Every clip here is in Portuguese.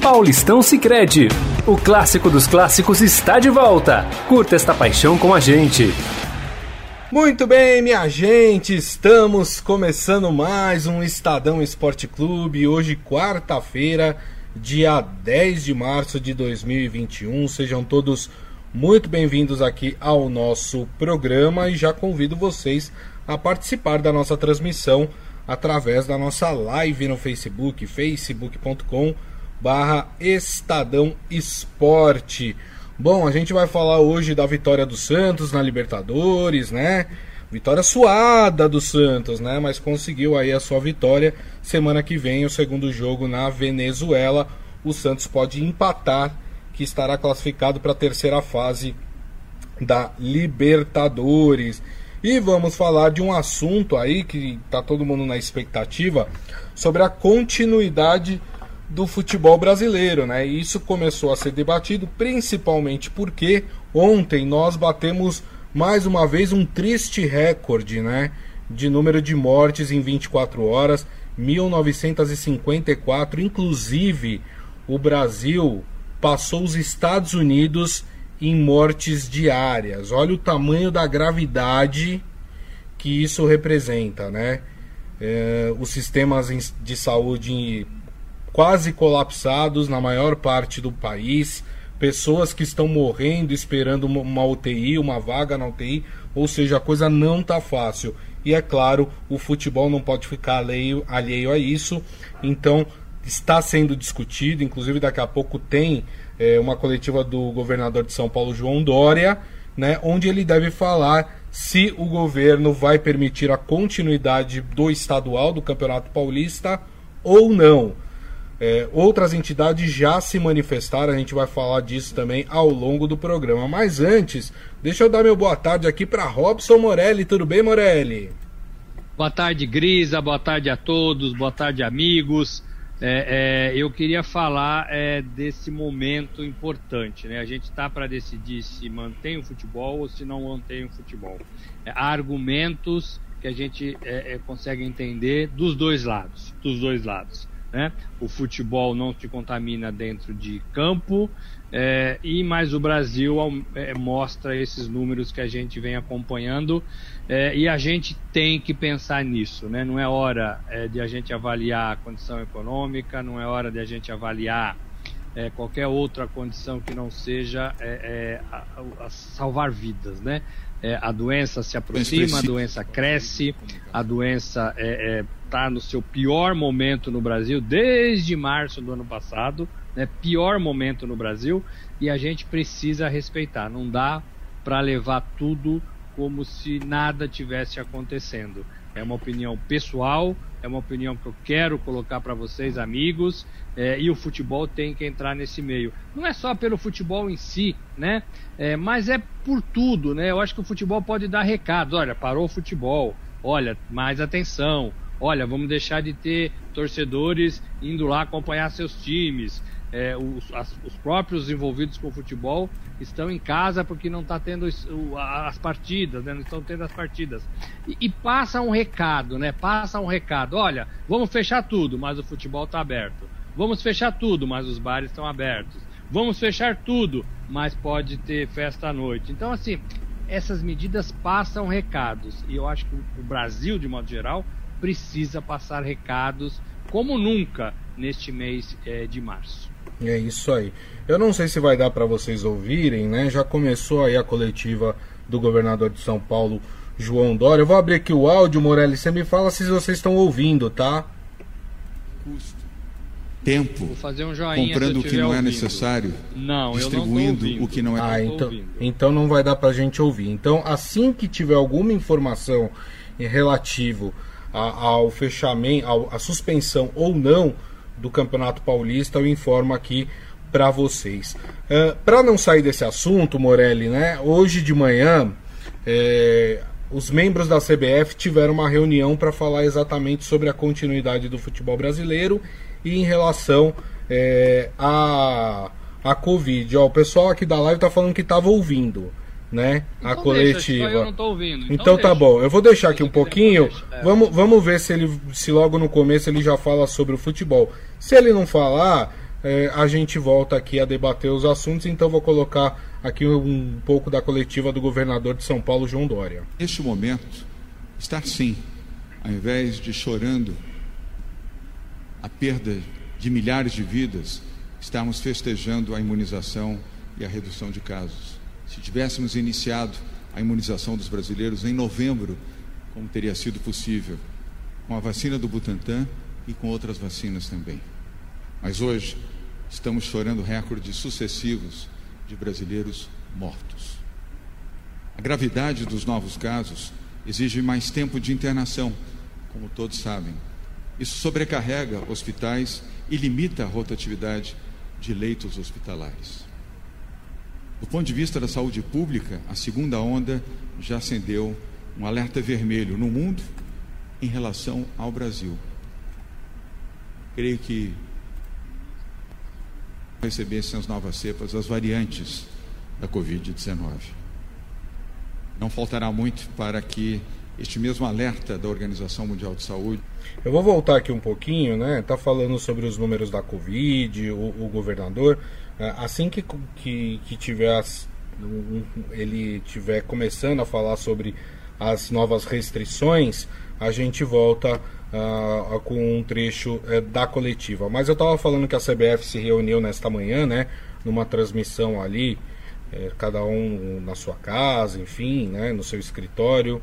Paulistão Sicredi. O clássico dos clássicos está de volta. Curta esta paixão com a gente. Muito bem, minha gente, estamos começando mais um Estadão Esporte Clube. Hoje, quarta-feira, dia 10 de março de 2021. Sejam todos muito bem-vindos aqui ao nosso programa e já convido vocês a participar da nossa transmissão através da nossa live no Facebook, facebook.com barra Estadão Esporte. Bom, a gente vai falar hoje da vitória do Santos na Libertadores, né? Vitória suada do Santos, né? Mas conseguiu aí a sua vitória. Semana que vem, o segundo jogo na Venezuela. O Santos pode empatar, que estará classificado para a terceira fase da Libertadores. E vamos falar de um assunto aí que tá todo mundo na expectativa sobre a continuidade do futebol brasileiro, né? E isso começou a ser debatido principalmente porque ontem nós batemos mais uma vez um triste recorde, né? De número de mortes em 24 horas, 1954. Inclusive, o Brasil passou os Estados Unidos em mortes diárias. Olha o tamanho da gravidade que isso representa, né? É, os sistemas de saúde quase colapsados na maior parte do país, pessoas que estão morrendo esperando uma UTI, uma vaga na UTI, ou seja, a coisa não está fácil. E é claro, o futebol não pode ficar alheio, alheio a isso, então está sendo discutido, inclusive daqui a pouco tem é, uma coletiva do governador de São Paulo, João Dória, né, onde ele deve falar se o governo vai permitir a continuidade do estadual, do Campeonato Paulista, ou não. É, outras entidades já se manifestaram, a gente vai falar disso também ao longo do programa. Mas antes, deixa eu dar meu boa tarde aqui para Robson Morelli. Tudo bem, Morelli? Boa tarde, Grisa. Boa tarde a todos. Boa tarde, amigos. É, é, eu queria falar é, desse momento importante. Né? A gente está para decidir se mantém o futebol ou se não mantém o futebol. É, há argumentos que a gente é, consegue entender dos dois lados. Dos dois lados. Né? O futebol não se contamina dentro de campo, é, e mais o Brasil é, mostra esses números que a gente vem acompanhando é, e a gente tem que pensar nisso, né? Não é hora é, de a gente avaliar a condição econômica, não é hora de a gente avaliar é, qualquer outra condição que não seja é, a, a salvar vidas, né? A doença se aproxima, a doença cresce, a doença é, está no seu pior momento no Brasil desde março do ano passado, né? pior momento no Brasil, e a gente precisa respeitar. Não dá para levar tudo como se nada tivesse acontecendo. É uma opinião pessoal, é uma opinião que eu quero colocar para vocês, amigos, é, e o futebol tem que entrar nesse meio. Não é só pelo futebol em si, né? É, mas é por tudo, né? Eu acho que o futebol pode dar recados. Olha, parou o futebol. Olha, mais atenção olha, vamos deixar de ter torcedores indo lá acompanhar seus times. É, os, as, os, próprios envolvidos com o futebol estão em casa porque não está tendo as partidas, né? não estão tendo as partidas. E, e, passa um recado, né? Passa um recado. Olha, vamos fechar tudo, mas o futebol está aberto. Vamos fechar tudo, mas os bares estão abertos. Vamos fechar tudo, mas pode ter festa à noite. Então, assim, essas medidas passam recados. E eu acho que o Brasil, de modo geral, precisa passar recados como nunca neste mês é, de março. É isso aí. Eu não sei se vai dar para vocês ouvirem, né? Já começou aí a coletiva do governador de São Paulo, João Dória. Eu vou abrir aqui o áudio, Morelli. Você me fala se vocês estão ouvindo, tá? Custo. Tempo. Vou fazer um joinha comprando o que não é ouvindo. é necessário. Não, distribuindo eu não o que não é Ah, então, então não vai dar pra gente ouvir. Então, assim que tiver alguma informação relativo ao fechamento, à suspensão ou não do Campeonato Paulista, eu informo aqui para vocês. Uh, é, para não sair desse assunto, Morelli, né? Hoje de manhã, é, os membros da CBF tiveram uma reunião para falar exatamente sobre a continuidade do futebol brasileiro e em relação é, a a Covid. Ó, o pessoal aqui da live está falando que estava ouvindo né? Então a coletiva. Deixa, eu não tô ouvindo. Então, então tá bom. Eu vou deixar aqui um pouquinho. É. Vamos, vamos ver se ele se logo no começo ele já fala sobre o futebol. Se ele não falar, é, a gente volta aqui a debater os assuntos, então vou colocar aqui um pouco da coletiva do governador de São Paulo, João Dória. Neste momento, estar sim, ao invés de chorando a perda de milhares de vidas, estamos festejando a imunização e a redução de casos. Se tivéssemos iniciado a imunização dos brasileiros em novembro, como teria sido possível, com a vacina do Butantan e com outras vacinas também. Mas hoje estamos chorando recordes sucessivos de brasileiros mortos. A gravidade dos novos casos exige mais tempo de internação, como todos sabem. Isso sobrecarrega hospitais e limita a rotatividade de leitos hospitalares. Do ponto de vista da saúde pública, a segunda onda já acendeu um alerta vermelho no mundo em relação ao Brasil. Creio que recebessem as novas cepas, as variantes da Covid-19. Não faltará muito para que este mesmo alerta da Organização Mundial de Saúde. Eu vou voltar aqui um pouquinho, né? Tá falando sobre os números da Covid, o, o governador. É, assim que, que, que tiver as, ele tiver começando a falar sobre as novas restrições, a gente volta uh, com um trecho uh, da coletiva. Mas eu estava falando que a CBF se reuniu nesta manhã, né, numa transmissão ali, uh, cada um na sua casa, enfim, né, no seu escritório,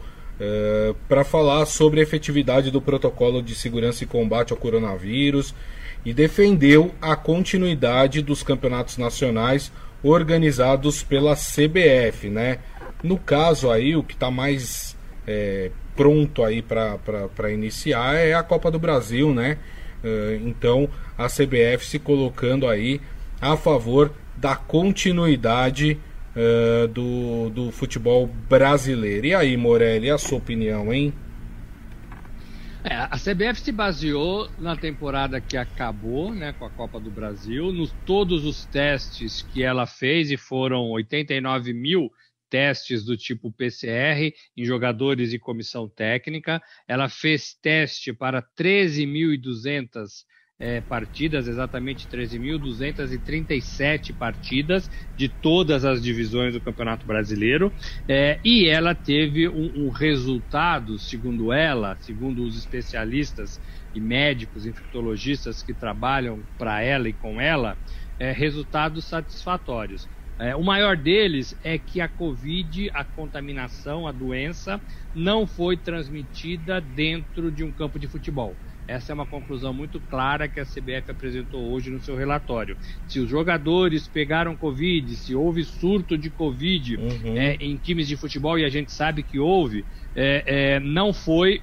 para falar sobre a efetividade do protocolo de segurança e combate ao coronavírus e defendeu a continuidade dos campeonatos nacionais organizados pela CBF, né? No caso aí, o que está mais é, pronto aí para iniciar é a Copa do Brasil, né? Uh, então a CBF se colocando aí a favor da continuidade uh, do, do futebol brasileiro. E aí, Morelli, a sua opinião, hein? É, a CBF se baseou na temporada que acabou, né, com a Copa do Brasil, nos todos os testes que ela fez e foram 89 mil testes do tipo PCR em jogadores e comissão técnica. Ela fez teste para 13.200 é, partidas, exatamente 13.237 partidas de todas as divisões do Campeonato Brasileiro, é, e ela teve um, um, resultado, segundo ela, segundo os especialistas e médicos infectologistas que trabalham para ela e com ela, é, resultados satisfatórios. É, o maior deles é que a Covid, a contaminação, a doença, não foi transmitida dentro de um campo de futebol. Essa é uma conclusão muito clara que a CBF apresentou hoje no seu relatório. Se os jogadores pegaram Covid, se houve surto de Covid uhum. é, em times de futebol, e a gente sabe que houve, é, é, não foi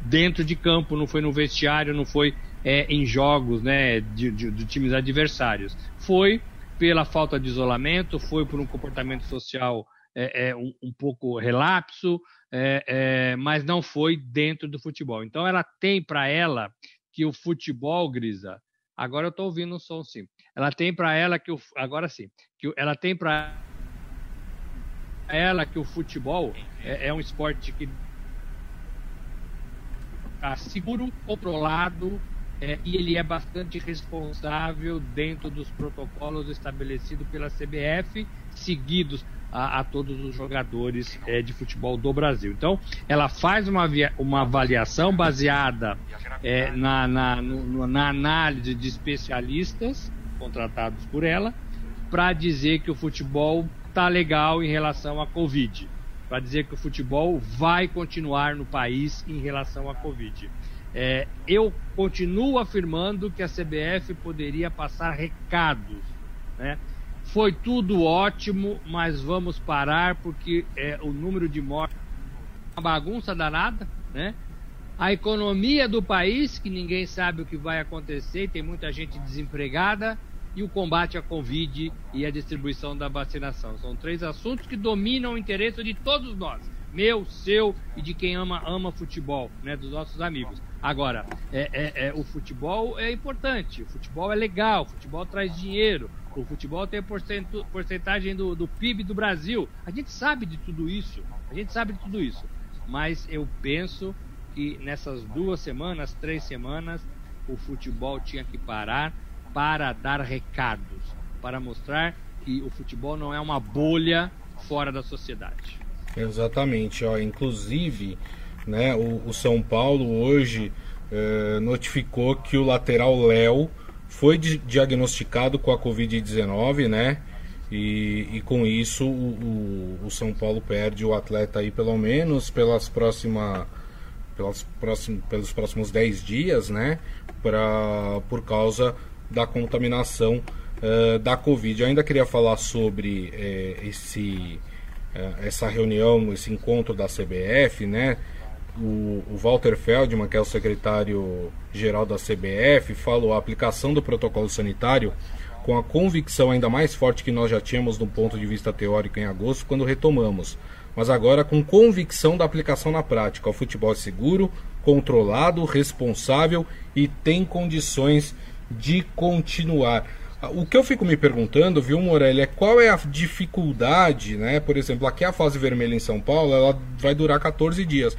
dentro de campo, não foi no vestiário, não foi é, em jogos né, de, de, de times adversários. Foi pela falta de isolamento, foi por um comportamento social é, é, um, um, pouco relapso, é, é mas não foi dentro do futebol. Então ela tem para ela que o futebol, Grisa, agora eu estou ouvindo um som sim. Ela tem para ela que o agora sim, que ela tem para ela que o futebol é, é um esporte que está seguro, controlado, é, e ele é bastante responsável dentro dos protocolos estabelecidos pela CBF, seguidos a, a todos os jogadores é, de futebol do Brasil. Então, ela faz uma, uma avaliação baseada é, na, na, no, na análise de especialistas contratados por ela, para dizer que o futebol está legal em relação à Covid, para dizer que o futebol vai continuar no país em relação à Covid. É, eu continuo afirmando que a CBF poderia passar recados. Né? Foi tudo ótimo, mas vamos parar porque é, o número de mortes é uma bagunça danada. Né? A economia do país, que ninguém sabe o que vai acontecer, tem muita gente desempregada, e o combate à Covid e a distribuição da vacinação. São três assuntos que dominam o interesse de todos nós meu, seu e de quem ama ama futebol, né, dos nossos amigos. Agora, é, é, é, o futebol é importante, o futebol é legal, o futebol traz dinheiro, o futebol tem porcentagem do, do PIB do Brasil. A gente sabe de tudo isso, a gente sabe de tudo isso. Mas eu penso que nessas duas semanas, três semanas, o futebol tinha que parar para dar recados, para mostrar que o futebol não é uma bolha fora da sociedade. Exatamente, ó, inclusive, né, o, o São Paulo hoje eh, notificou que o lateral Léo foi di diagnosticado com a Covid-19, né? E, e, com isso o, o, o, São Paulo perde o atleta aí pelo menos pelas próximas pelas próxim, pelos próximos 10 dias, né? Pra, por causa da contaminação uh, da Covid. Eu ainda queria falar sobre uh, esse, uh, essa reunião, esse encontro da CBF, né? O, o Walter Feldman, que é o secretário-geral da CBF, falou a aplicação do protocolo sanitário com a convicção ainda mais forte que nós já tínhamos do ponto de vista teórico em agosto, quando retomamos, mas agora com convicção da aplicação na prática. O futebol é seguro, controlado, responsável e tem condições de continuar. O que eu fico me perguntando, viu, Morelli, é qual é a dificuldade, né? Por exemplo, aqui a fase vermelha em São Paulo, ela vai durar 14 dias.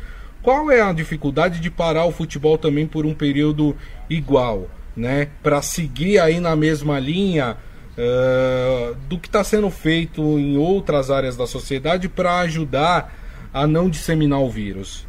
Qual é a dificuldade de parar o futebol também por um período igual? né, para seguir aí na mesma linha uh, do que está sendo feito em outras áreas da sociedade para ajudar a não disseminar o vírus?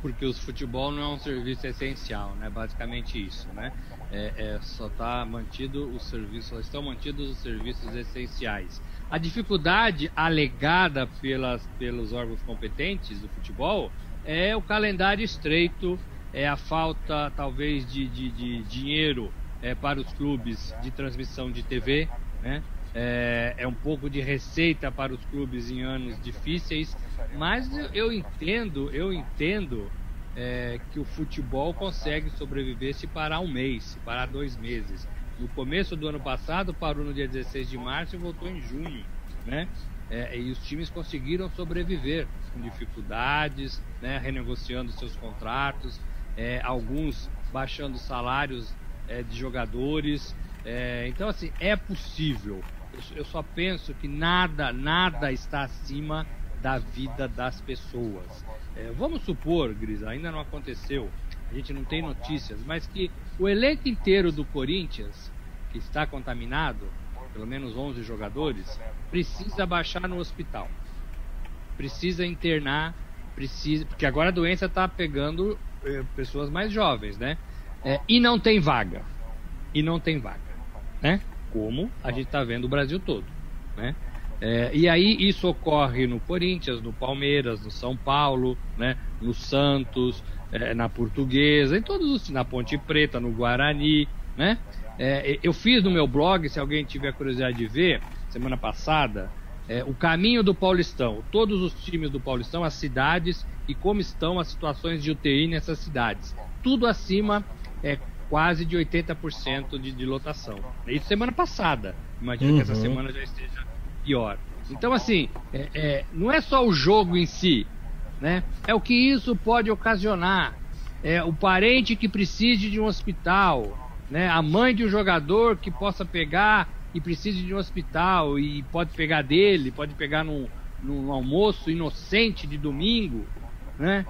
Porque o futebol não é um serviço essencial, né? Basicamente isso, né? É, é, só está mantido os serviços, só estão mantidos os serviços essenciais. A dificuldade alegada pelas, pelos órgãos competentes do futebol é o calendário estreito é a falta talvez de, de, de dinheiro é, para os clubes de transmissão de TV, né? É, é, um pouco de receita para os clubes em anos difíceis, mas eu entendo, eu entendo é, que o futebol consegue sobreviver se parar um mês, se parar dois meses. No começo do ano passado parou no dia 16 de março e voltou em junho, né? É, e os times conseguiram sobreviver com dificuldades, né, renegociando seus contratos, é, alguns baixando salários é, de jogadores. É, então, assim, é possível. Eu, eu, só penso que nada, nada está acima da vida das pessoas. É, vamos supor, Gris, ainda não aconteceu, a gente não tem notícias, mas que o elenco inteiro do Corinthians, que está contaminado, pelo menos 11 jogadores, precisa baixar no hospital. Precisa internar, precisa, porque agora a doença está pegando eh, pessoas mais jovens, né? É, e não tem vaga. E não tem vaga, né? Como a gente está vendo o Brasil todo, né? É, e aí isso ocorre no Corinthians, no Palmeiras, no São Paulo, né? No Santos, é, na Portuguesa, em todos os, na Ponte Preta, no Guarani, né? É, eu fiz no meu blog, se alguém tiver curiosidade de ver, semana passada, é, o caminho do Paulistão, todos os times do Paulistão, as cidades e como estão as situações de UTI nessas cidades. Tudo acima, é quase de 80% de, de lotação. Isso semana passada. Imagino uhum. que essa uhum. semana já esteja pior. Então, assim, é, é, não é só o jogo em si, né? É o que isso pode ocasionar. É o parente que precise de um hospital, né? A mãe de um jogador que possa pegar e precise de um hospital e pode pegar dele, pode pegar num, num almoço inocente de domingo, né?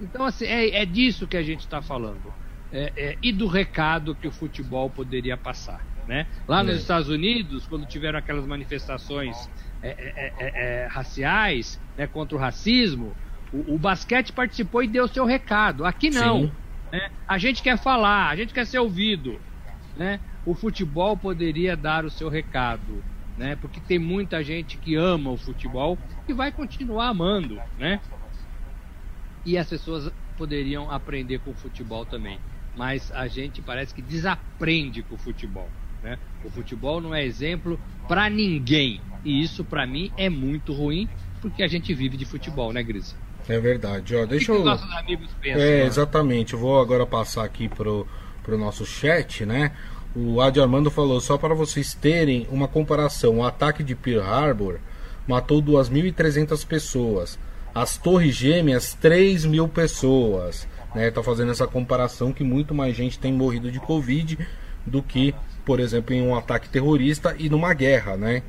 Então, assim, é, é disso que a gente está falando. É, é, e do recado que o futebol poderia passar. Né? Lá nos é. Estados Unidos, quando tiveram aquelas manifestações é, é, raciais né, contra o racismo, o, o, basquete participou e deu seu recado. Aqui não. Né? A gente quer falar, a gente quer ser ouvido. Né? O futebol poderia dar o seu recado. Né? Porque tem muita gente que ama o futebol e vai continuar amando, né? e as pessoas poderiam aprender com o futebol também. Mas a gente parece que desaprende com o futebol. Né? O futebol não é exemplo para ninguém. E isso, para mim, é muito ruim, porque a gente vive de futebol, né, Gris? É verdade. Ó, deixa o que eu... nossos amigos pensam? É, exatamente. Eu vou agora passar aqui pro, pro nosso chat, né? O Adi Armando falou, só para vocês terem uma comparação, o ataque de Pearl Harbor matou 2.300 pessoas as Torres Gêmeas, 3 mil pessoas. Né? Tá fazendo essa comparação que muito mais gente tem morrido de Covid do que, por exemplo, em um ataque terrorista e numa guerra, né?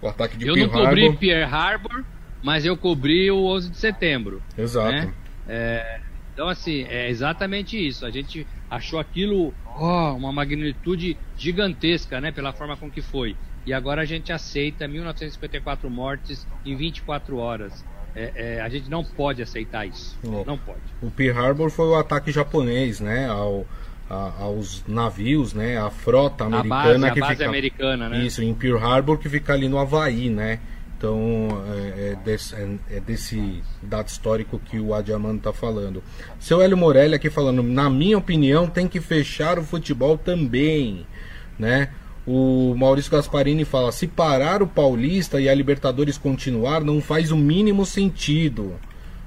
O ataque de Eu Pearl não cobri Harbor... Pearl Harbor, mas eu cobri o 11 de setembro. Exato. Né? É, então, assim, é exatamente isso. A gente achou aquilo oh, uma magnitude gigantesca, né, pela forma com que foi. E agora a gente aceita 1954 mortes em 24 horas. É, é, a gente não pode aceitar isso. É. Não pode. O Pearl Harbor foi o ataque japonês, né, ao, a, aos navios, né, a frota americana a base, que a base fica americana, né? Isso, em Pearl Harbor que fica ali no Havaí, né? Então é, é, desse, é, é, desse, dado histórico que o Adiamando está falando. Seu Hélio Morelli aqui falando, na minha opinião, tem que fechar o futebol também, né? O Maurício Gasparini fala: se parar o Paulista e a Libertadores continuar, não faz o mínimo sentido,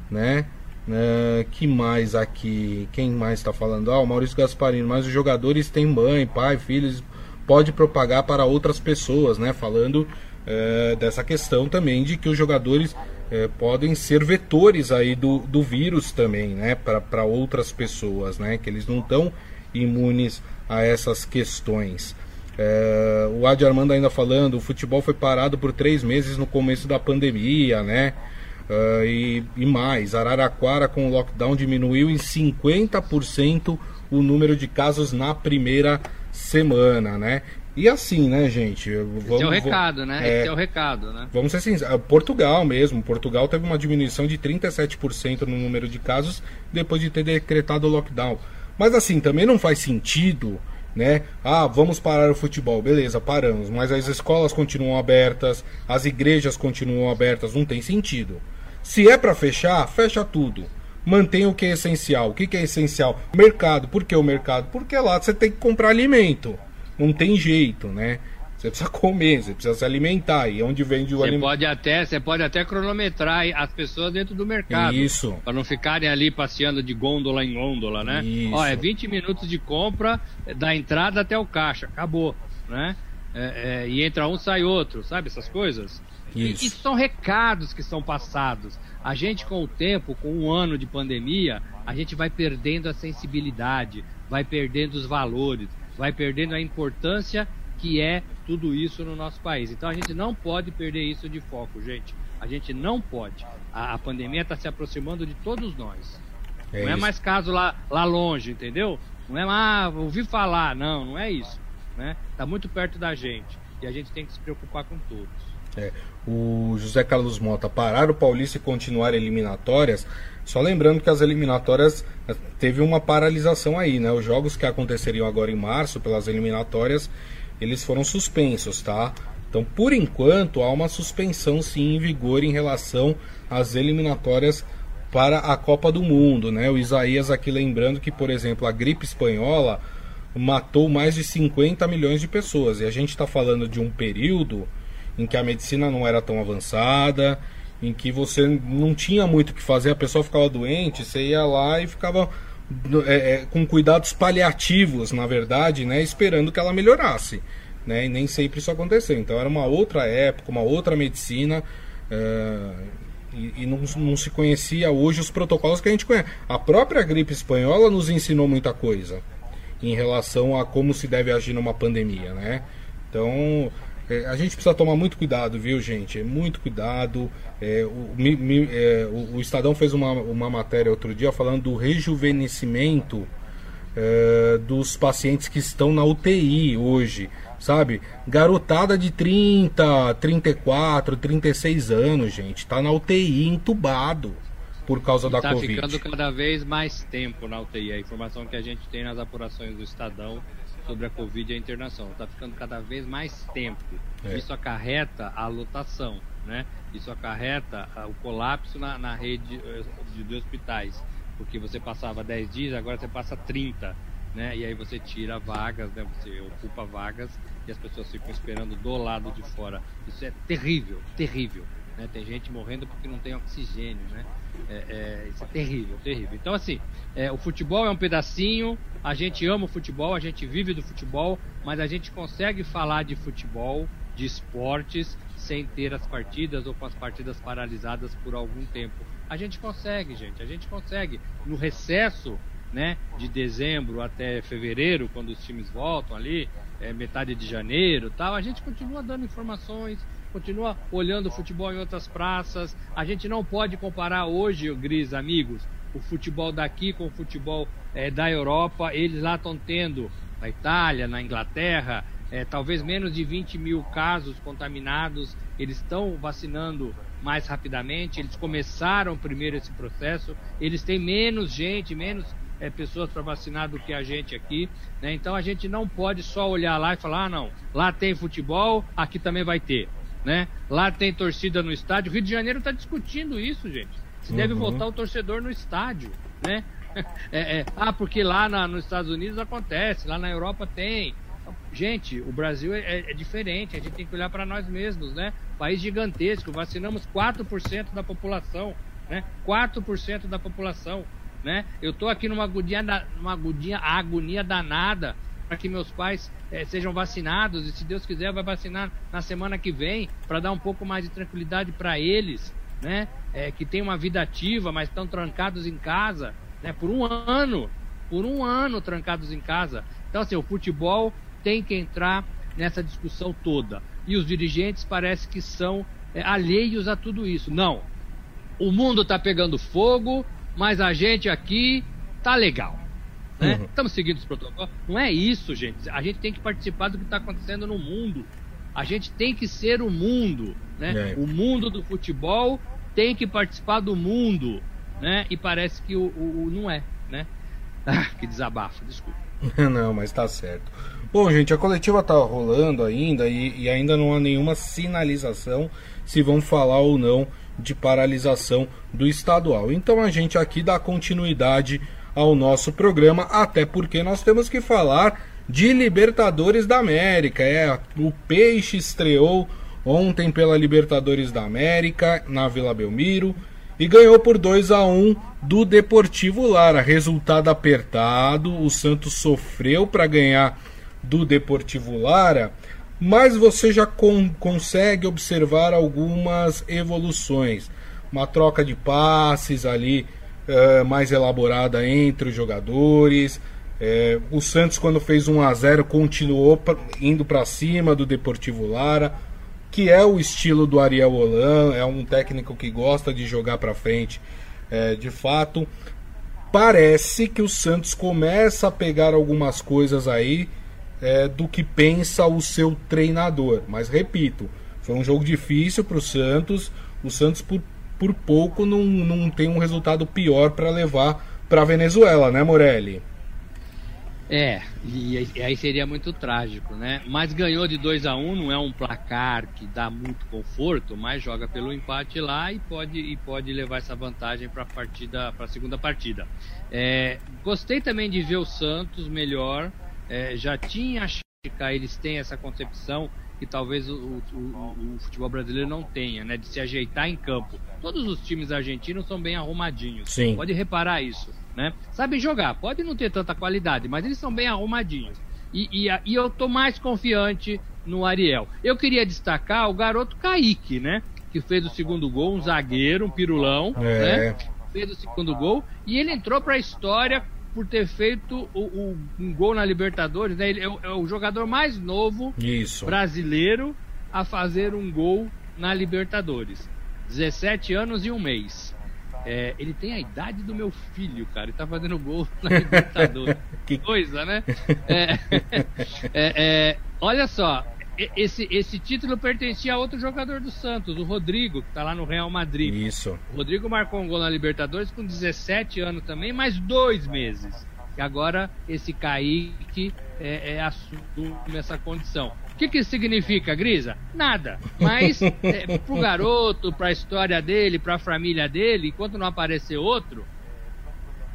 né? Uh, que mais aqui? Quem mais está falando? Ah, o Maurício Gasparini. Mas os jogadores têm mãe, pai, filhos, pode propagar para outras pessoas, né? Falando é, dessa questão também de que os jogadores é, podem ser vetores aí do, do vírus também, né, para outras pessoas, né, que eles não estão imunes a essas questões. É, o Adi Armando ainda falando, o futebol foi parado por três meses no começo da pandemia, né? Uh, e, e, mais, Araraquara com o lockdown diminuiu em 50% o número de casos na primeira semana, né? E assim, né, gente? Vamos, Esse é o recado, né? É, Esse é o recado, né? Vamos ser sinceros. Portugal mesmo. Portugal teve uma diminuição de 37% no número de casos depois de ter decretado o lockdown. Mas assim, também não faz sentido, né? Ah, vamos parar o futebol. Beleza, paramos. Mas as escolas continuam abertas, as igrejas continuam abertas. Não tem sentido. Se é para fechar, fecha tudo. Mantém o que é essencial. O que, que é essencial? Mercado. Por que o mercado? Porque lá você tem que comprar alimento não tem jeito, né? Você precisa comer, você precisa se alimentar. E onde vende o alimento. Pode até, você pode até cronometrar as pessoas dentro do mercado. Isso. Para não ficarem ali passeando de gôndola em gôndola, né? Isso. Ó, é 20 minutos de compra da entrada até o caixa. Acabou, né? É, é, e entra um, sai outro, sabe? Essas coisas. Isso. E, e são recados que são passados. A gente, com o tempo, com um ano de pandemia, a gente vai perdendo a sensibilidade, vai perdendo os valores vai perdendo a importância que é tudo isso no nosso país. Então a gente não pode perder isso de foco, gente. A gente não pode. A, a pandemia está se aproximando de todos nós. É não é mais caso lá, lá longe, entendeu? Não é, ah, ouvi falar. Não, não é isso. Né? Tá muito perto da gente. E a gente tem que se preocupar com todos. É, o José Carlos Mota parar o Paulista e continuar eliminatórias só lembrando que as eliminatórias eh, teve uma paralisação aí, né? Os jogos que aconteceriam agora em março pelas eliminatórias, eles foram suspensos, tá? Então, por enquanto, há uma suspensão sim em vigor em relação às eliminatórias para a Copa do Mundo, né? O Isaías aqui lembrando que, por exemplo, a gripe espanhola matou mais de 50 milhões de pessoas. E a gente está falando de um período em que a medicina não era tão avançada, em que você não tinha muito o que fazer, a pessoa ficava doente, você ia lá e ficava é, é, com cuidados paliativos, na verdade, né, esperando que ela melhorasse. Né, e nem sempre isso aconteceu. Então era uma outra época, uma outra medicina. É, e, e não, não, se conhecia hoje os protocolos que a gente conhece. A própria gripe espanhola nos ensinou muita coisa em relação a como se deve agir numa pandemia, né? Então é, a gente precisa tomar muito cuidado, viu, gente? Muito cuidado. É, o, mi, mi, é, o, o, Estadão fez uma, uma matéria outro dia falando do rejuvenescimento é, dos pacientes que estão na UTI hoje, sabe? Garotada de 30, 34, 36 anos, gente, tá na UTI entubado por causa e da tá Covid. Tá ficando cada vez mais tempo na UTI. A informação que a gente tem nas apurações do Estadão sobre a Covid e a internação. Está ficando cada vez mais tempo. É. Isso acarreta a lotação, né? Isso acarreta o colapso na, na rede eh, de, de hospitais. Porque você passava 10 dias, agora você passa 30. Né? E aí você tira vagas, né? você ocupa vagas e as pessoas ficam esperando do lado de fora. Isso é terrível, terrível. Né? Tem gente morrendo porque não tem oxigênio, né? É, é, isso é terrível, terrível. Então, assim, é, o futebol é um pedacinho, a gente ama o futebol, a gente vive do futebol, mas a gente consegue falar de futebol, de esportes, sem ter as partidas ou com as partidas paralisadas por algum tempo. A gente consegue, gente, a gente consegue. No recesso, né, de dezembro até fevereiro, quando os times voltam ali, é, metade de janeiro, tal, a gente continua dando informações, continua olhando futebol em outras praças. A gente não pode comparar hoje, Gris, amigos, o futebol daqui com o futebol é, da Europa. Eles lá estão tendo, na Itália, na Inglaterra, é, talvez menos de 20 mil casos contaminados. Eles estão vacinando mais rapidamente. Eles começaram primeiro esse processo. Eles têm menos gente, menos é, pessoas para vacinar do que a gente aqui. Né? Então a gente não pode só olhar lá e falar: ah, não, lá tem futebol, aqui também vai ter. Né? Lá tem torcida no estádio. O Rio de Janeiro está discutindo isso, gente. Se uhum. deve voltar o torcedor no estádio. Né? É, é, ah, porque lá na, nos Estados Unidos acontece, lá na Europa tem. Gente, o Brasil é, é, é diferente, a gente tem que olhar para nós mesmos, né? País gigantesco, vacinamos 4% da população, né? 4% da população, né? Eu tô aqui numa agonia, numa agonia, agonia danada para que meus pais é, sejam vacinados e se Deus quiser vai vacinar na semana que vem para dar um pouco mais de tranquilidade para eles, né? É, que tem uma vida ativa, mas estão trancados em casa, né? Por um ano, por um ano trancados em casa. Então assim, o futebol tem que entrar nessa discussão toda. E os dirigentes parece que são é, alheios a tudo isso. Não. O mundo está pegando fogo, mas a gente aqui tá legal. Né? Uhum. Estamos seguindo os protocolos. Não é isso, gente. A gente tem que participar do que está acontecendo no mundo. A gente tem que ser o mundo. Né? É. O mundo do futebol tem que participar do mundo. Né? E parece que o, o, o não é. Né? Ah, que desabafo, desculpa. não, mas tá certo. Bom, gente, a coletiva tá rolando ainda e, e, ainda não há nenhuma sinalização se vão falar ou não de paralisação do estadual. Então a gente aqui dá continuidade ao nosso programa, até porque nós temos que falar de Libertadores da América. É, o Peixe estreou ontem pela Libertadores da América na Vila Belmiro e ganhou por 2 a 1 do Deportivo Lara. Resultado apertado, o Santos sofreu para ganhar do Deportivo Lara, mas você já con consegue observar algumas evoluções. Uma troca de passes ali uh, mais elaborada entre os jogadores. É, o Santos, quando fez 1 a 0 continuou pra, indo para cima do Deportivo Lara que é o estilo do Ariel Holan, é um técnico que gosta de jogar para frente. É, de fato, parece que o Santos começa a pegar algumas coisas aí é, do que pensa o seu treinador. Mas repito, foi um jogo difícil para o Santos. O Santos por, por pouco não, não tem um resultado pior para levar para a Venezuela, né, Morelli? É, e, aí seria muito trágico, né? Mas ganhou de 2 a 1 um, não é um placar que dá muito conforto, mas joga pelo empate lá e pode, e pode levar essa vantagem para a partida, para a segunda partida. É, gostei também de ver o Santos melhor. É, já tinha eles têm essa concepção que talvez o, o, o, futebol brasileiro não tenha, né? De se ajeitar em campo. Todos os times argentinos são bem arrumadinhos. Sim. Pode reparar isso né? Sabem jogar, pode não ter tanta qualidade, mas eles são bem arrumadinhos. E, e, e, eu tô mais confiante no Ariel. Eu queria destacar o garoto Kaique, né? Que fez o segundo gol, um zagueiro, um pirulão, é. né? Fez o segundo gol e ele entrou para a história por ter feito o, o, um gol na Libertadores. Né? Ele é o, é o jogador mais novo Isso. brasileiro a fazer um gol na Libertadores. 17 anos e um mês. É, ele tem a idade do meu filho, cara. Ele tá fazendo gol na Libertadores. que coisa, né? É, é, é, olha só, esse, esse título pertencia a outro jogador do Santos, o Rodrigo, que tá lá no Real Madrid. Isso. O Rodrigo marcou um gol na Libertadores com 17 anos também, mais dois meses. E agora esse Kaique é, é, assume essa condição que, que isso significa, Grisa? Nada. Mas é, pro garoto, pra história dele, pra família dele, enquanto não aparecer outro,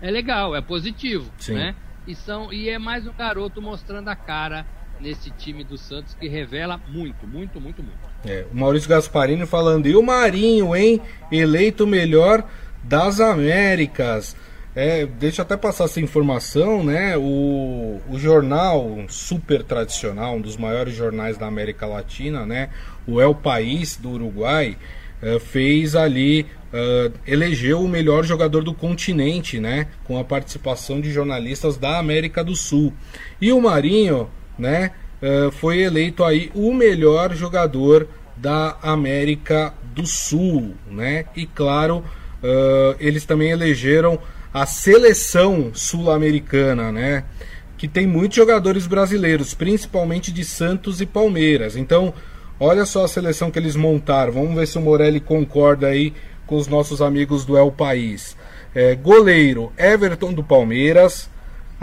é legal, é positivo, Sim. né? E, são, e é mais um garoto mostrando a cara nesse time do Santos que revela muito, muito, muito, muito. É, o Maurício Gasparini falando, e o Marinho, hein? Eleito melhor das Américas. É, deixa eu até passar essa informação, né? O, o jornal super tradicional, um dos maiores jornais da América Latina, né? O El País do Uruguai é, fez ali, é, elegeu o melhor jogador do continente, né? Com a participação de jornalistas da América do Sul. E o Marinho, né? É, foi eleito aí o melhor jogador da América do Sul, né? E claro, eles também elegeram a seleção sul-americana, né? Que tem muitos jogadores brasileiros, principalmente de Santos e Palmeiras. Então, olha só a seleção que eles montaram. Vamos ver se o Morelli concorda aí com os nossos amigos do El País. É, goleiro Everton do Palmeiras.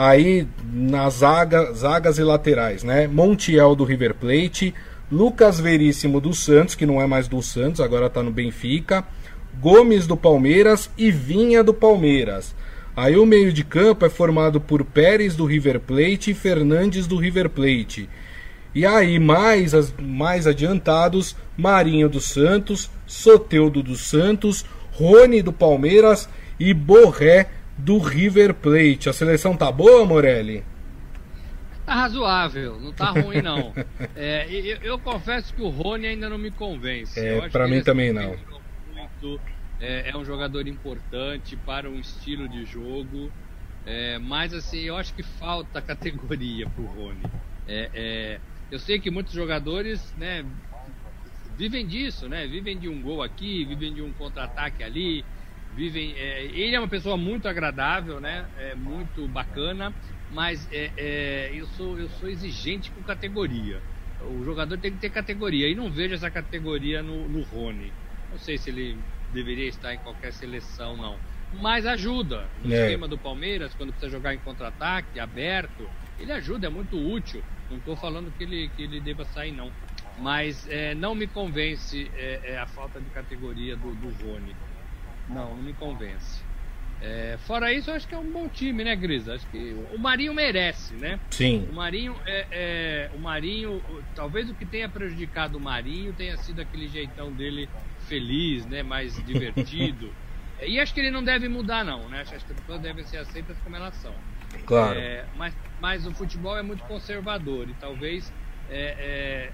Aí nas zaga, zagas e laterais, né? Montiel do River Plate. Lucas Veríssimo do Santos, que não é mais do Santos, agora está no Benfica. Gomes do Palmeiras e Vinha do Palmeiras. Aí o meio de campo é formado por Pérez do River Plate e Fernandes do River Plate. E aí, mais, mais adiantados, Marinho dos Santos, Soteudo dos Santos, Rony do Palmeiras e Borré do River Plate. A seleção tá boa, Morelli? Tá razoável, não tá ruim não. é, eu, eu, confesso que o Rony ainda não me convence. É, para mim também não. Muito, é, é, um jogador importante para um estilo de jogo, é, mas assim, eu acho que falta categoria pro Rony. É, é, eu sei que muitos jogadores, né, vivem disso, né? Vivem de um gol aqui, vivem de um contra-ataque ali, vivem. É, ele é uma pessoa muito agradável, né? É muito bacana, mas é, é, eu, sou, eu sou exigente com categoria. O jogador tem que ter categoria e não vejo essa categoria no, no Rony. Não sei se ele deveria estar em qualquer seleção, não. Mas ajuda. No é. esquema do Palmeiras, quando precisa jogar em contra-ataque, aberto, ele ajuda, é muito útil. Não estou falando que ele, que ele deva sair, não. Mas é, não me convence é, é, a falta de categoria do, do Rony. Não, não me convence. É, fora isso, eu acho que é um bom time, né, Gris? Acho que o Marinho merece, né? Sim. O Marinho é, é, o Marinho, talvez o que tenha prejudicado o Marinho tenha sido aquele jeitão dele feliz, né? Mais divertido. e acho que ele não deve mudar, não, né? Acho que as pessoas devem ser aceitas como elas são. Claro. É, mas, mas o futebol é muito conservador e talvez é, é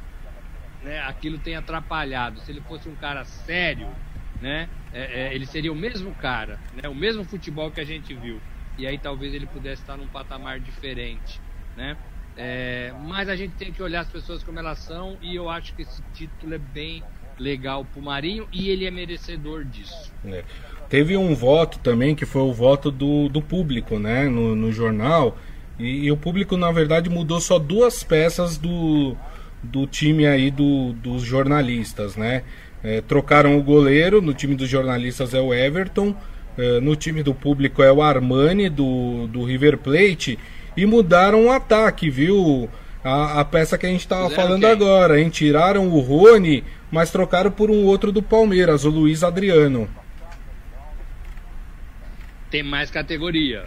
né, aquilo tenha atrapalhado. Se ele fosse um cara sério, né, é, é, ele seria o mesmo cara, né, o mesmo futebol que a gente viu. E aí talvez ele pudesse estar num patamar diferente, né? É, mas a gente tem que olhar as pessoas como elas são e eu acho que esse título é bem legal pro Marinho e ele é merecedor disso. É. Teve um voto também que foi o voto do, do público, né, no, no jornal. E, e, o público, na verdade, mudou só duas peças do, do time aí do, dos jornalistas, né? É, trocaram o goleiro, no time dos jornalistas é o Everton, é, no time do público é o Armani do, do River Plate e mudaram o ataque, viu? A, a peça que a gente estava falando agora, hein? Tiraram o Rony, mas trocaram por um outro do Palmeiras, o Luiz Adriano. Tem mais categoria.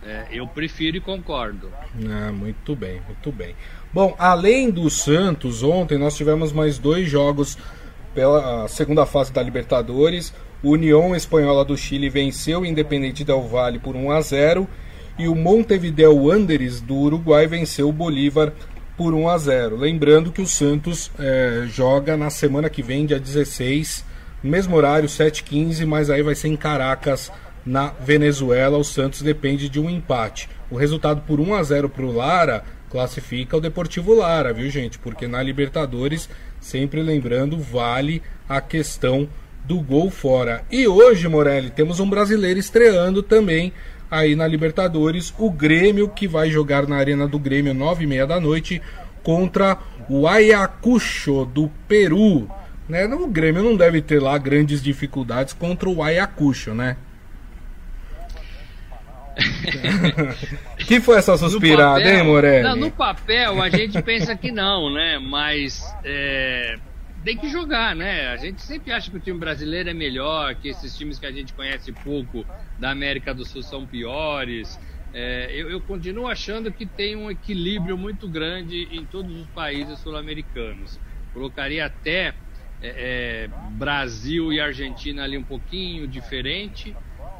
É, eu prefiro e concordo. Ah, muito bem, muito bem. Bom, além do Santos, ontem nós tivemos mais dois jogos pela segunda fase da Libertadores. O União Espanhola do Chile venceu o Independente Del Valle por 1 a 0 e o Montevideo Wanderers do Uruguai venceu o Bolívar por 1 a 0. Lembrando que o Santos é, joga na semana que vem, dia 16, mesmo horário, 7h15, mas aí vai ser em Caracas, na Venezuela. O Santos depende de um empate. O resultado por 1 a 0 para o Lara classifica o Deportivo Lara, viu gente? Porque na Libertadores, sempre lembrando, vale a questão do gol fora. E hoje, Morelli, temos um brasileiro estreando também aí na Libertadores, o Grêmio que vai jogar na Arena do Grêmio nove e meia da noite contra o Ayacucho do Peru. Né? O Grêmio não deve ter lá grandes dificuldades contra o Ayacucho, né? que foi essa suspirada, papel, hein, Morelli? Não, no papel a gente pensa que não, né? Mas é, tem que jogar, né? A gente sempre acha que o time brasileiro é melhor, que esses times que a gente conhece pouco da América do Sul são piores. É, eu, eu, continuo achando que tem um equilíbrio muito grande em todos os países sul-americanos. Colocaria até é, é Brasil e Argentina ali um pouquinho diferente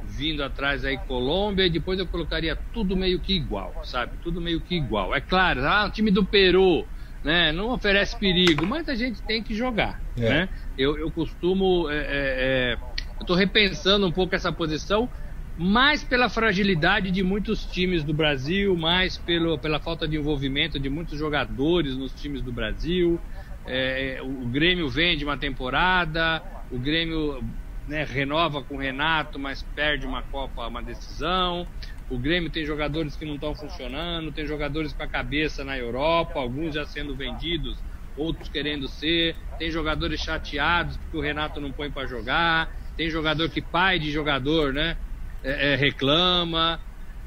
vindo atrás aí Colômbia e depois eu colocaria tudo meio que igual, sabe? Tudo meio que igual. É claro, ah, o time do Peru, né? Não oferece perigo, mas a gente tem que jogar, é. né? Eu, eu costumo, é, é, é eu tô repensando um pouco essa posição, mais pela fragilidade de muitos times do Brasil, mais pelo, pela falta de envolvimento de muitos jogadores nos times do Brasil. É, o Grêmio vem de uma temporada, o Grêmio né, renova com o Renato, mas perde uma Copa, uma decisão. O Grêmio tem jogadores que não estão funcionando, tem jogadores com a cabeça na Europa, alguns já sendo vendidos, outros querendo ser, tem jogadores chateados porque o Renato não põe para jogar, tem jogador que pai de jogador, né, é, é, reclama.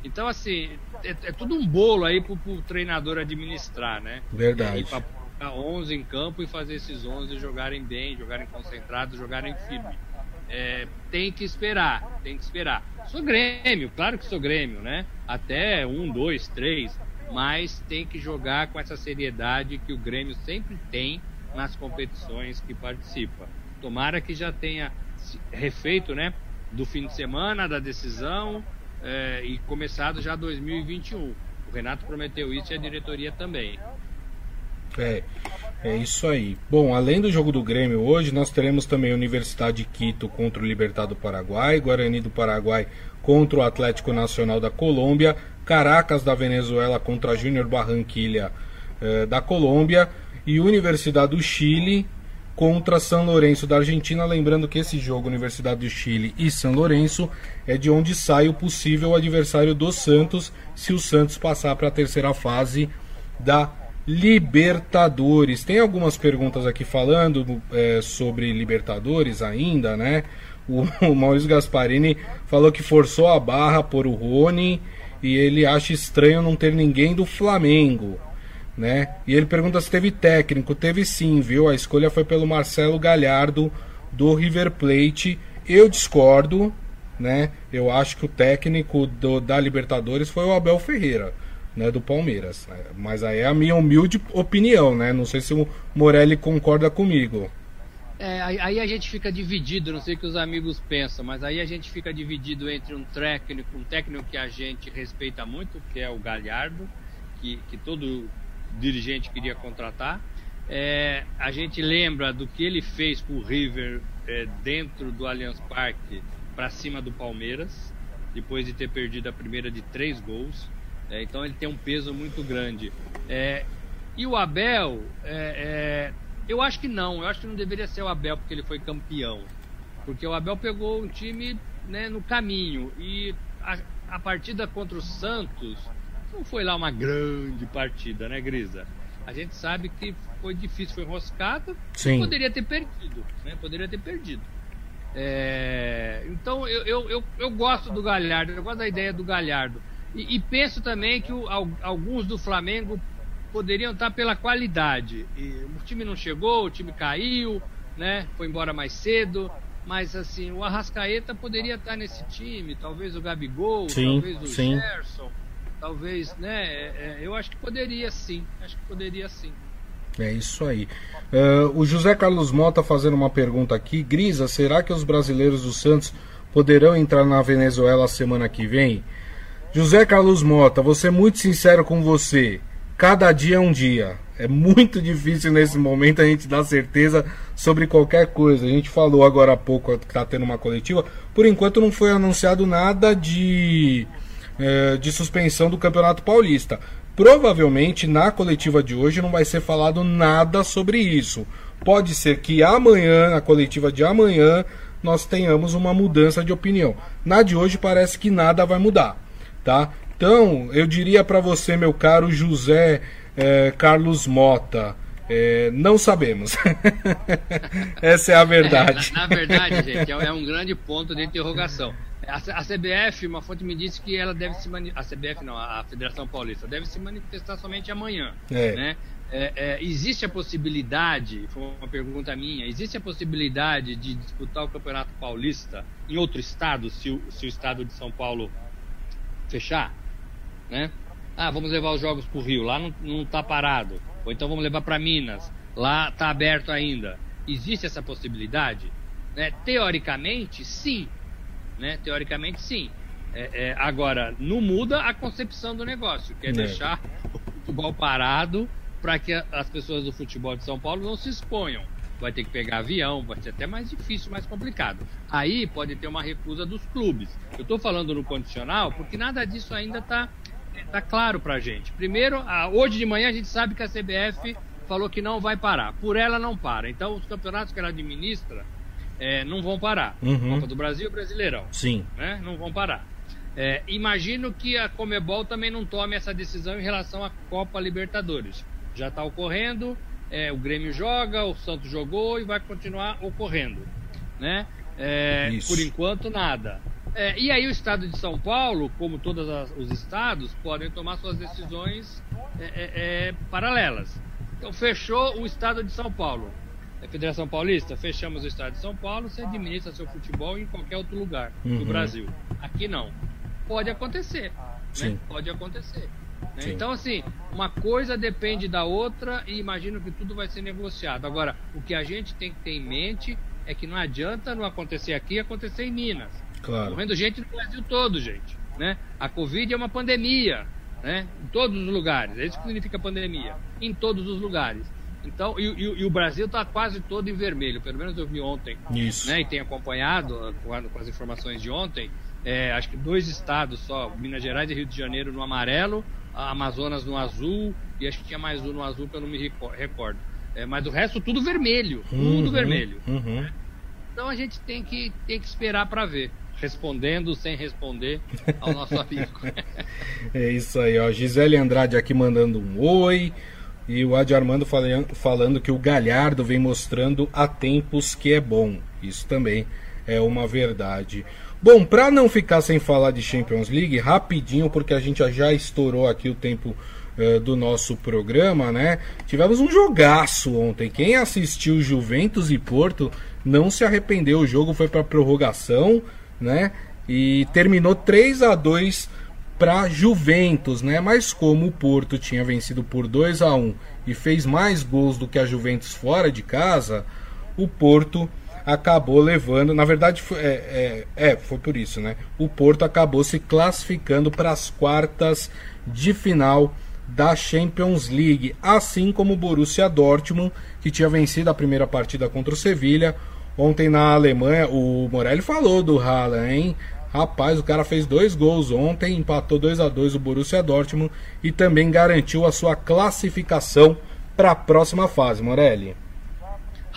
Então, assim, é, é, tudo um bolo aí pro, pro treinador administrar, né? Verdade. É, colocar 11 em campo e fazer esses 11 jogarem bem, jogarem concentrados, jogarem firme é, tem que esperar, tem que esperar. Sou Grêmio, claro que sou Grêmio, né? Até um, dois, três, mas tem que jogar com essa seriedade que o Grêmio sempre tem nas competições que participa. Tomara que já tenha refeito, né? Do fim de semana, da decisão é, e começado já 2021. O Renato prometeu isso e a diretoria também. É, é isso aí. Bom, além do jogo do Grêmio hoje, nós teremos também Universidade de Quito contra o Libertad do Paraguai, Guarani do Paraguai contra o Atlético Nacional da Colômbia, Caracas da Venezuela contra Júnior Barranquilha eh, da Colômbia e Universidade do Chile contra São Lourenço da Argentina. Lembrando que esse jogo, Universidade do Chile e São Lourenço, é de onde sai o possível adversário do Santos se o Santos passar para a terceira fase da Libertadores. Tem algumas perguntas aqui falando é, sobre Libertadores ainda, né? O, o Maurício Gasparini falou que forçou a barra por o Rony e ele acha estranho não ter ninguém do Flamengo, né? E ele pergunta se teve técnico. Teve sim, viu? A escolha foi pelo Marcelo Galhardo do River Plate. Eu discordo, né? Eu acho que o técnico do, da Libertadores foi o Abel Ferreira né, do Palmeiras. Mas aí é a minha humilde opinião, né? Não sei se o Morelli concorda comigo. É, aí a gente fica dividido, não sei o que os amigos pensam, mas aí a gente fica dividido entre um técnico, um técnico que a gente respeita muito, que é o Galhardo, que, que todo dirigente queria contratar. É, a gente lembra do que ele fez com o River é, dentro do Allianz Parque para cima do Palmeiras, depois de ter perdido a primeira de três gols. É, então ele tem um peso muito grande. É, e o Abel, é, é, eu acho que não. Eu acho que não deveria ser o Abel porque ele foi campeão. Porque o Abel pegou um time né, no caminho. E a, a partida contra o Santos não foi lá uma grande partida, né, Grisa? A gente sabe que foi difícil, foi enroscado. Sim. Poderia ter perdido, né? Poderia ter perdido. É, então eu, eu, eu, eu, gosto do Galhardo, eu gosto da ideia do Galhardo. E, e penso também que o, alguns do Flamengo poderiam estar pela qualidade. E o time não chegou, o time caiu, né? Foi embora mais cedo. Mas assim, o Arrascaeta poderia estar nesse time, talvez o Gabigol, sim, talvez o sim. Gerson, talvez, né? É, é, eu acho que poderia sim, acho que poderia sim. É isso aí. Uh, o José Carlos Mota fazendo uma pergunta aqui. Grisa, será que os brasileiros do Santos poderão entrar na Venezuela semana que vem? José Carlos Mota, vou ser muito sincero com você. Cada dia é um dia. É muito difícil nesse momento a gente dar certeza sobre qualquer coisa. A gente falou agora há pouco que está tendo uma coletiva. Por enquanto não foi anunciado nada de, é, de suspensão do Campeonato Paulista. Provavelmente na coletiva de hoje não vai ser falado nada sobre isso. Pode ser que amanhã, na coletiva de amanhã, nós tenhamos uma mudança de opinião. Na de hoje parece que nada vai mudar tá? Então, eu diria para você, meu caro José é, Carlos Mota, é, não sabemos. Essa é a verdade. É, na, na, verdade, gente, é, é um grande ponto de interrogação. A, a, CBF, uma fonte me disse que ela deve se a CBF não, a Federação Paulista deve se manifestar somente amanhã, é. né? É, é, existe a possibilidade, foi uma pergunta minha, existe a possibilidade de disputar o Campeonato Paulista em outro estado, se o, se o estado de São Paulo fechar, né? Ah, vamos levar os jogos para o Rio, lá não, não tá parado. Ou então vamos levar para Minas, lá tá aberto ainda. Existe essa possibilidade? Né? Teoricamente, sim. Né? Teoricamente, sim. É, é, agora, não muda a concepção do negócio, que é, é. deixar o futebol parado para que as pessoas do futebol de São Paulo não se exponham vai ter que pegar avião, vai ser até mais difícil, mais complicado. Aí pode ter uma recusa dos clubes. Eu estou falando no condicional porque nada disso ainda está tá claro para a gente. Primeiro, hoje de manhã a gente sabe que a CBF falou que não vai parar. Por ela não para. Então os campeonatos que ela administra, é, não vão parar. Uhum. Copa do Brasil e Brasileirão. Sim. Né? Não vão parar. É, imagino que a Comebol também não tome essa decisão em relação à Copa Libertadores. Já está ocorrendo, é, o Grêmio joga, o Santos jogou e vai continuar ocorrendo. Né? É, por enquanto, nada. É, e aí o estado de São Paulo, como todos os estados, podem tomar suas decisões é, é, é, paralelas. Então fechou o estado de São Paulo. A Federação Paulista, fechamos o estado de São Paulo, você administra seu futebol em qualquer outro lugar uhum. do Brasil. Aqui não. Pode acontecer. Né? Pode acontecer. Né? Então, assim, uma coisa depende da outra e imagino que tudo vai ser negociado. Agora, o que a gente tem que ter em mente é que não adianta não acontecer aqui e acontecer em Minas. Claro. Morrendo gente no Brasil todo, gente. Né? A Covid é uma pandemia, né? Em todos os lugares. É isso que significa pandemia. Em todos os lugares. Então, e, e, e o Brasil está quase todo em vermelho, pelo menos eu vi ontem. Isso. Né, e tenho acompanhado com, com as informações de ontem. É, acho que dois estados só, Minas Gerais e Rio de Janeiro no amarelo, Amazonas no azul, e acho que tinha mais um no azul que eu não me recordo. É, mas o resto tudo vermelho, tudo uhum, vermelho. Uhum. Então a gente tem que, tem que esperar para ver. Respondendo sem responder ao nosso amigo. é isso aí, ó. Gisele Andrade aqui mandando um oi. E o Adi Armando falando que o Galhardo vem mostrando há tempos que é bom. Isso também é uma verdade. Bom, para não ficar sem falar de Champions League, rapidinho, porque a gente já estourou aqui o tempo uh, do nosso programa, né? Tivemos um jogaço ontem. Quem assistiu Juventus e Porto não se arrependeu. O jogo foi para prorrogação, né? E terminou 3 a 2 para Juventus, né? Mas como o Porto tinha vencido por 2 a 1 e fez mais gols do que a Juventus fora de casa, o Porto acabou levando. Na verdade, foi, é, é, é, foi por isso, né? O Porto acabou se classificando para as quartas de final da Champions League, assim como o Borussia Dortmund, que tinha vencido a primeira partida contra o Sevilha. Ontem na Alemanha, o Morelli falou do Haaland, hein? Rapaz, o cara fez dois gols ontem, empatou 2 a 2 o Borussia Dortmund e também garantiu a sua classificação para a próxima fase, Morelli.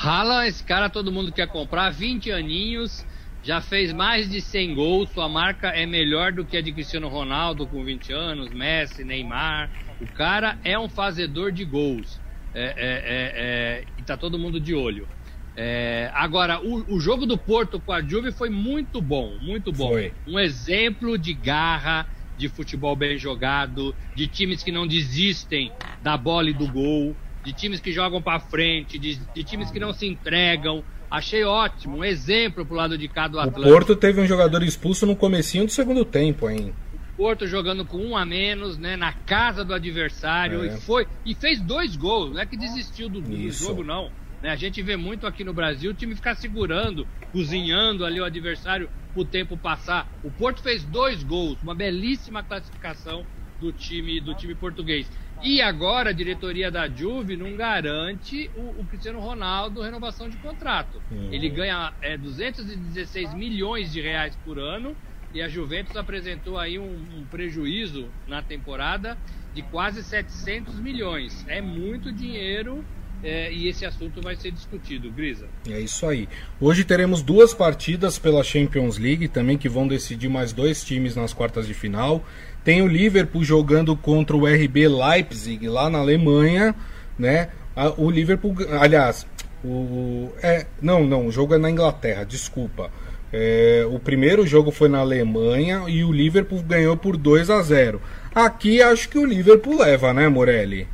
Rala, esse cara todo mundo quer comprar, 20 aninhos, já fez mais de 100 gols, sua marca é melhor do que a de Cristiano Ronaldo com 20 anos, Messi, Neymar. O cara é um fazedor de gols. É, é, é, é e tá todo mundo de olho. É, agora, o, o, jogo do Porto com a Juve foi muito bom, muito bom. Foi. Um exemplo de garra, de futebol bem jogado, de times que não desistem da bola e do gol de times que jogam para frente, de, de, times que não se entregam. Achei ótimo, um exemplo pro lado de cá do Atlético. O Porto teve um jogador expulso no comecinho do segundo tempo, hein? O Porto jogando com um a menos, né, na casa do adversário é. e foi e fez dois gols, não é que desistiu do, do jogo não. Né? A gente vê muito aqui no Brasil o time ficar segurando, cozinhando ali o adversário o tempo passar. O Porto fez dois gols, uma belíssima classificação do time do time português. E agora a diretoria da Juve não garante o, o Cristiano Ronaldo renovação de contrato. Uhum. Ele ganha é, 216 milhões de reais por ano e a Juventus apresentou aí um, um prejuízo na temporada de quase 700 milhões. É muito dinheiro é, e esse assunto vai ser discutido, Grisa. É isso aí. Hoje teremos duas partidas pela Champions League também que vão decidir mais dois times nas quartas de final. Tem o Liverpool jogando contra o RB Leipzig lá na Alemanha, né? O Liverpool, aliás, o é, não, não, o jogo é na Inglaterra, desculpa. É, o primeiro jogo foi na Alemanha e o Liverpool ganhou por 2 a 0. Aqui acho que o Liverpool leva, né, Morelli?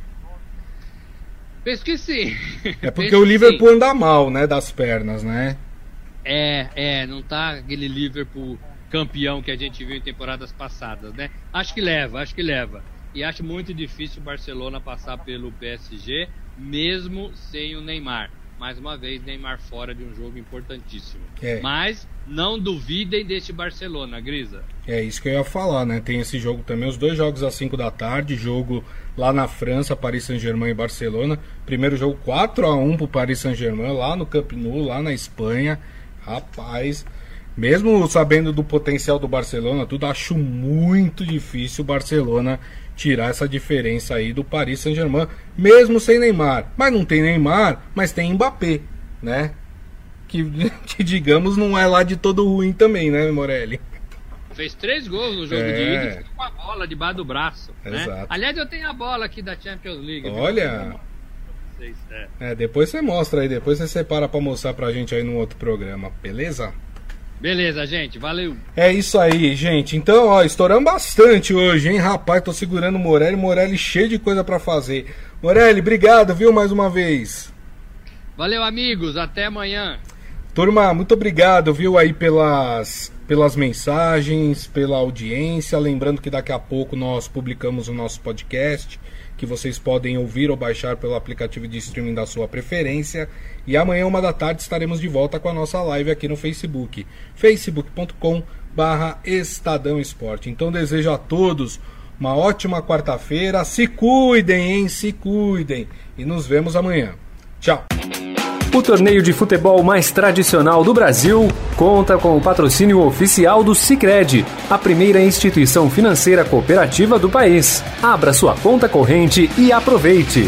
Penso que sim. É porque o Liverpool anda mal, né, das pernas, né? É, é, não tá aquele Liverpool campeão que a gente viu em temporadas passadas, né? Acho que leva, acho que leva. E acho muito difícil o Barcelona passar pelo PSG, mesmo sem o Neymar. Mais uma vez, Neymar fora de um jogo importantíssimo. É. Mas não duvidem deste Barcelona, Grisa. É isso que eu ia falar, né? Tem esse jogo também, os dois jogos às 5 da tarde, jogo lá na França, Paris Saint-Germain e Barcelona. Primeiro jogo 4 a 1 pro Paris Saint-Germain, lá no Camp Nou, lá na Espanha. Rapaz, mesmo sabendo do potencial do Barcelona, tudo acho muito difícil o Barcelona tirar essa diferença aí do Paris Saint-Germain, mesmo sem Neymar. Mas não tem Neymar, mas tem Mbappé, né? que, digamos não é lá de todo ruim também, né, Morelli? Fez três gols no jogo é. de ida com a bola debaixo do braço. Né? Exato. Aliás, eu tenho a bola aqui da Champions League. Olha. É. é, depois você mostra aí, depois você separa pra mostrar pra gente aí no outro programa, beleza? Beleza, gente, valeu. É isso aí, gente. Então, ó, estouramos bastante hoje, hein, rapaz? Tô segurando o Morelli, Morelli cheio de coisa para fazer. Morelli, obrigado, viu, mais uma vez. Valeu, amigos, até amanhã. Turma, muito obrigado, viu, aí pelas pelas mensagens, pela audiência. Lembrando que daqui a pouco nós publicamos o nosso podcast, que vocês podem ouvir ou baixar pelo aplicativo de streaming da sua preferência. E amanhã, uma da tarde, estaremos de volta com a nossa live aqui no Facebook, facebook.com Estadão Esporte. Então desejo a todos uma ótima quarta-feira. Se cuidem, hein? Se cuidem. E nos vemos amanhã. Tchau. O torneio de futebol mais tradicional do Brasil conta com o patrocínio oficial do Sicredi, a primeira instituição financeira cooperativa do país. Abra sua conta corrente e aproveite.